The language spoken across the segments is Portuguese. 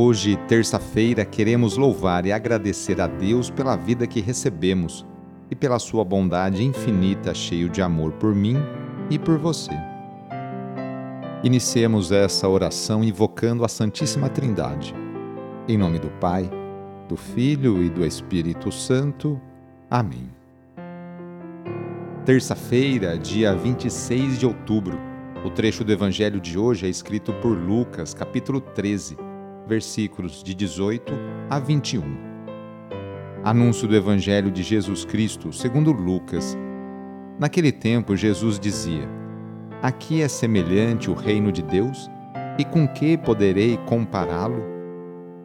Hoje, terça-feira, queremos louvar e agradecer a Deus pela vida que recebemos e pela sua bondade infinita, cheio de amor por mim e por você. Iniciemos essa oração invocando a Santíssima Trindade. Em nome do Pai, do Filho e do Espírito Santo. Amém. Terça-feira, dia 26 de outubro. O trecho do Evangelho de hoje é escrito por Lucas, capítulo 13, versículos de 18 a 21. Anúncio do Evangelho de Jesus Cristo, segundo Lucas. Naquele tempo, Jesus dizia: Aqui é semelhante o reino de Deus, e com que poderei compará-lo?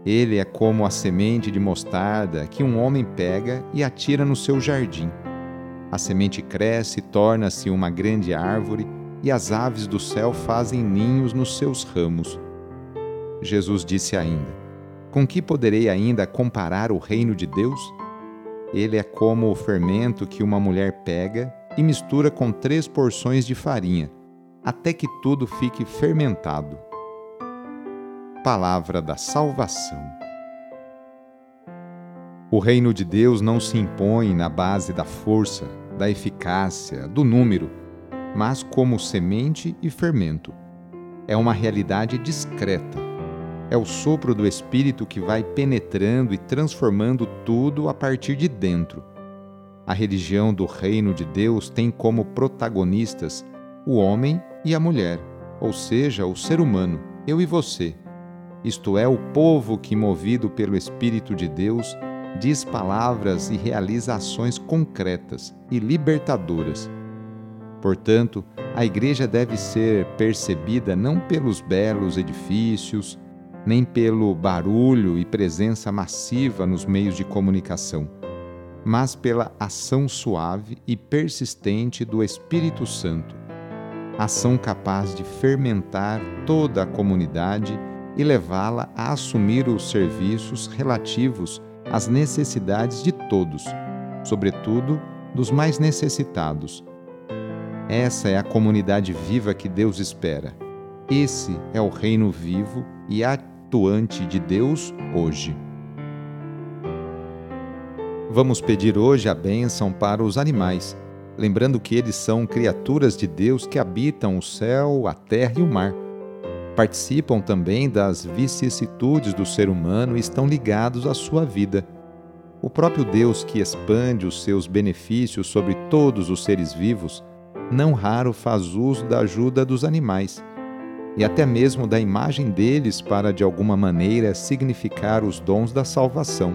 Ele é como a semente de mostarda que um homem pega e atira no seu jardim a semente cresce e torna-se uma grande árvore, e as aves do céu fazem ninhos nos seus ramos. Jesus disse ainda: Com que poderei ainda comparar o reino de Deus? Ele é como o fermento que uma mulher pega e mistura com três porções de farinha, até que tudo fique fermentado. Palavra da Salvação. O reino de Deus não se impõe na base da força, da eficácia, do número, mas como semente e fermento. É uma realidade discreta. É o sopro do Espírito que vai penetrando e transformando tudo a partir de dentro. A religião do Reino de Deus tem como protagonistas o homem e a mulher, ou seja, o ser humano, eu e você. Isto é, o povo que, movido pelo Espírito de Deus, diz palavras e realiza ações concretas e libertadoras. Portanto, a igreja deve ser percebida não pelos belos edifícios, nem pelo barulho e presença massiva nos meios de comunicação, mas pela ação suave e persistente do Espírito Santo, ação capaz de fermentar toda a comunidade e levá-la a assumir os serviços relativos às necessidades de todos, sobretudo dos mais necessitados. Essa é a comunidade viva que Deus espera. Esse é o reino vivo e atuante de Deus hoje. Vamos pedir hoje a bênção para os animais, lembrando que eles são criaturas de Deus que habitam o céu, a terra e o mar participam também das vicissitudes do ser humano e estão ligados à sua vida. O próprio Deus que expande os seus benefícios sobre todos os seres vivos, não raro faz uso da ajuda dos animais e até mesmo da imagem deles para de alguma maneira significar os dons da salvação.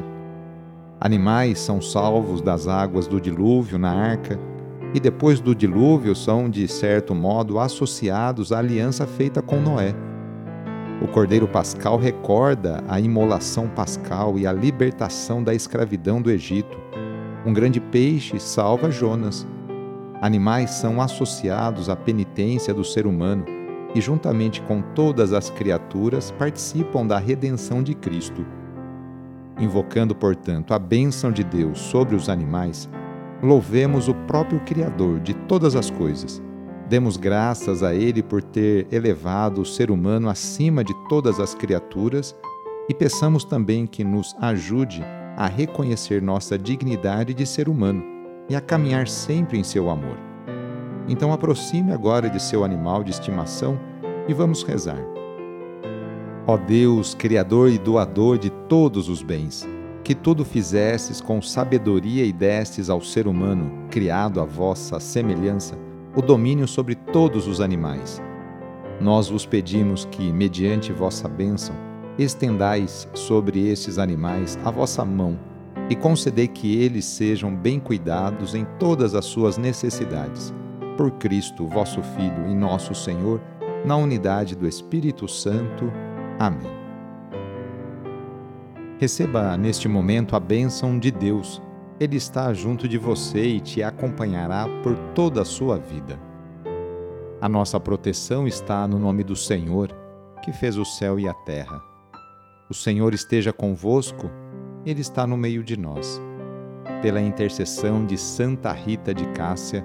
Animais são salvos das águas do dilúvio na arca e depois do dilúvio são, de certo modo, associados à aliança feita com Noé. O Cordeiro Pascal recorda a imolação pascal e a libertação da escravidão do Egito. Um grande peixe salva Jonas. Animais são associados à penitência do ser humano e, juntamente com todas as criaturas, participam da redenção de Cristo. Invocando, portanto, a bênção de Deus sobre os animais, louvemos o próprio Criador de todas as coisas Demos graças a Ele por ter elevado o ser humano acima de todas as criaturas e peçamos também que nos ajude a reconhecer nossa dignidade de ser humano e a caminhar sempre em seu amor. Então aproxime agora de seu animal de estimação e vamos rezar. Ó Deus, Criador e doador de todos os bens, que tudo fizesses com sabedoria e destes ao ser humano, criado à vossa semelhança, o domínio sobre todos os animais. Nós vos pedimos que, mediante vossa bênção, estendais sobre esses animais a vossa mão e concedei que eles sejam bem cuidados em todas as suas necessidades. Por Cristo, vosso Filho e nosso Senhor, na unidade do Espírito Santo. Amém. Receba neste momento a bênção de Deus ele está junto de você e te acompanhará por toda a sua vida. A nossa proteção está no nome do Senhor, que fez o céu e a terra. O Senhor esteja convosco, Ele está no meio de nós. Pela intercessão de Santa Rita de Cássia,